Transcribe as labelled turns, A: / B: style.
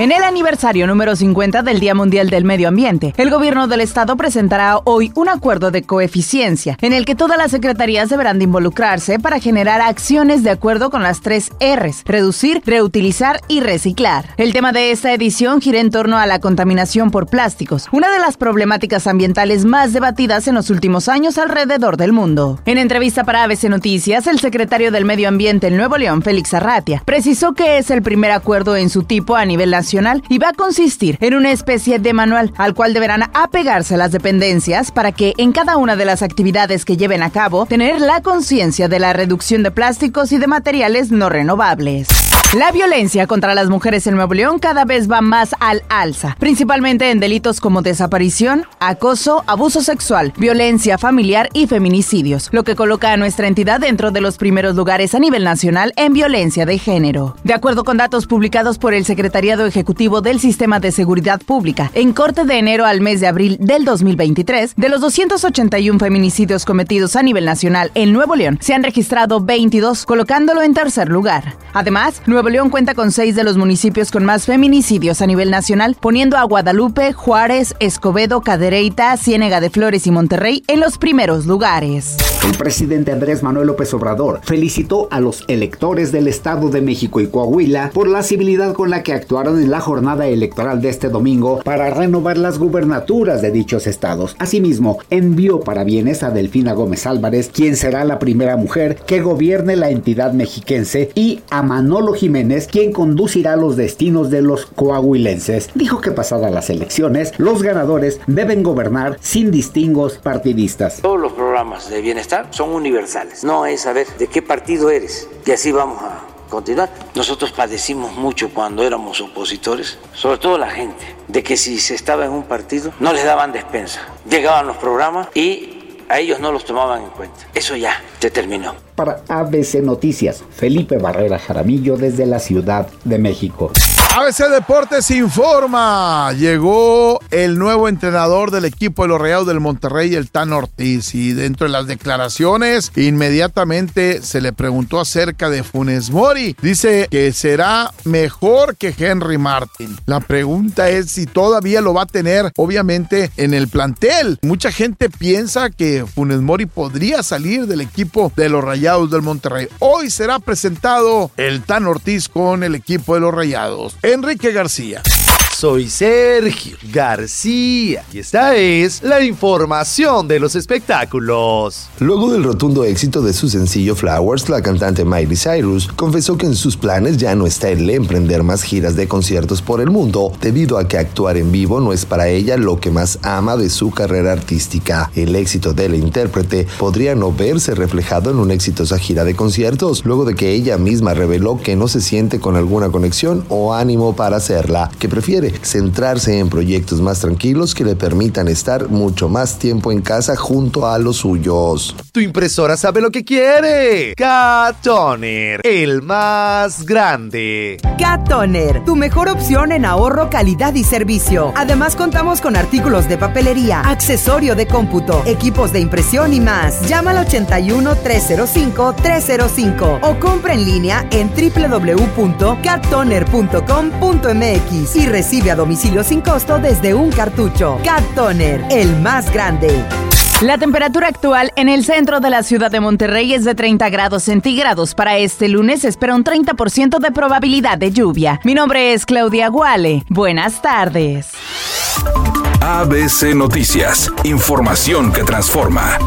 A: En el aniversario número 50 del Día Mundial del Medio Ambiente, el gobierno del estado presentará hoy un acuerdo de coeficiencia en el que todas las secretarías deberán de involucrarse para generar acciones de acuerdo con las tres Rs, reducir, reutilizar y reciclar. El tema de esta edición gira en torno a la contaminación por plásticos, una de las problemáticas ambientales más debatidas en los últimos años alrededor del mundo. En entrevista para ABC Noticias, el secretario del Medio Ambiente en Nuevo León, Félix Arratia, precisó que es el primer acuerdo en su tipo a nivel nacional y va a consistir en una especie de manual al cual deberán apegarse las dependencias para que en cada una de las actividades que lleven a cabo tener la conciencia de la reducción de plásticos y de materiales no renovables. La violencia contra las mujeres en Nuevo León cada vez va más al alza, principalmente en delitos como desaparición, acoso, abuso sexual, violencia familiar y feminicidios, lo que coloca a nuestra entidad dentro de los primeros lugares a nivel nacional en violencia de género. De acuerdo con datos publicados por el Secretariado Ejecutivo del Sistema de Seguridad Pública, en corte de enero al mes de abril del 2023, de los 281 feminicidios cometidos a nivel nacional en Nuevo León, se han registrado 22, colocándolo en tercer lugar. Además, Nuevo León cuenta con seis de los municipios con más feminicidios a nivel nacional, poniendo a Guadalupe, Juárez, Escobedo, Cadereyta, Ciénega de Flores y Monterrey en los primeros lugares.
B: El presidente Andrés Manuel López Obrador felicitó a los electores del Estado de México y Coahuila por la civilidad con la que actuaron en la jornada electoral de este domingo para renovar las gubernaturas de dichos estados. Asimismo, envió parabienes a Delfina Gómez Álvarez, quien será la primera mujer que gobierne la entidad mexiquense, y a Manolo Jiménez quien conducirá los destinos de los coahuilenses. Dijo que pasadas las elecciones, los ganadores deben gobernar sin distingos partidistas.
C: Todos los programas de bienestar son universales. No es saber de qué partido eres. Y así vamos a continuar. Nosotros padecimos mucho cuando éramos opositores, sobre todo la gente, de que si se estaba en un partido no les daban despensa. Llegaban los programas y a ellos no los tomaban en cuenta. Eso ya se terminó.
B: Para ABC Noticias, Felipe Barrera Jaramillo desde la Ciudad de México.
D: ABC Deportes informa. Llegó el nuevo entrenador del equipo de los Rayados del Monterrey, el Tan Ortiz. Y dentro de las declaraciones, inmediatamente se le preguntó acerca de Funes Mori. Dice que será mejor que Henry Martin. La pregunta es si todavía lo va a tener, obviamente, en el plantel. Mucha gente piensa que Funes Mori podría salir del equipo de los Rayados del Monterrey. Hoy será presentado el Tan Ortiz con el equipo de los Rayados. Enrique García.
E: Soy Sergio García y esta es la información de los espectáculos.
F: Luego del rotundo éxito de su sencillo Flowers, la cantante Miley Cyrus confesó que en sus planes ya no está el emprender más giras de conciertos por el mundo, debido a que actuar en vivo no es para ella lo que más ama de su carrera artística. El éxito de la intérprete podría no verse reflejado en una exitosa gira de conciertos, luego de que ella misma reveló que no se siente con alguna conexión o ánimo para hacerla, que prefiere centrarse en proyectos más tranquilos que le permitan estar mucho más tiempo en casa junto a los suyos.
E: Tu impresora sabe lo que quiere. K-Toner, el más grande.
G: K-Toner, tu mejor opción en ahorro, calidad y servicio. Además contamos con artículos de papelería, accesorio de cómputo, equipos de impresión y más. Llama al 81 305 305 o compra en línea en www.cattoner.com.mx y recibe a domicilio sin costo desde un cartucho. Cat Toner, el más grande.
A: La temperatura actual en el centro de la ciudad de Monterrey es de 30 grados centígrados. Para este lunes espera un 30% de probabilidad de lluvia. Mi nombre es Claudia Guale. Buenas tardes.
H: ABC Noticias. Información que transforma.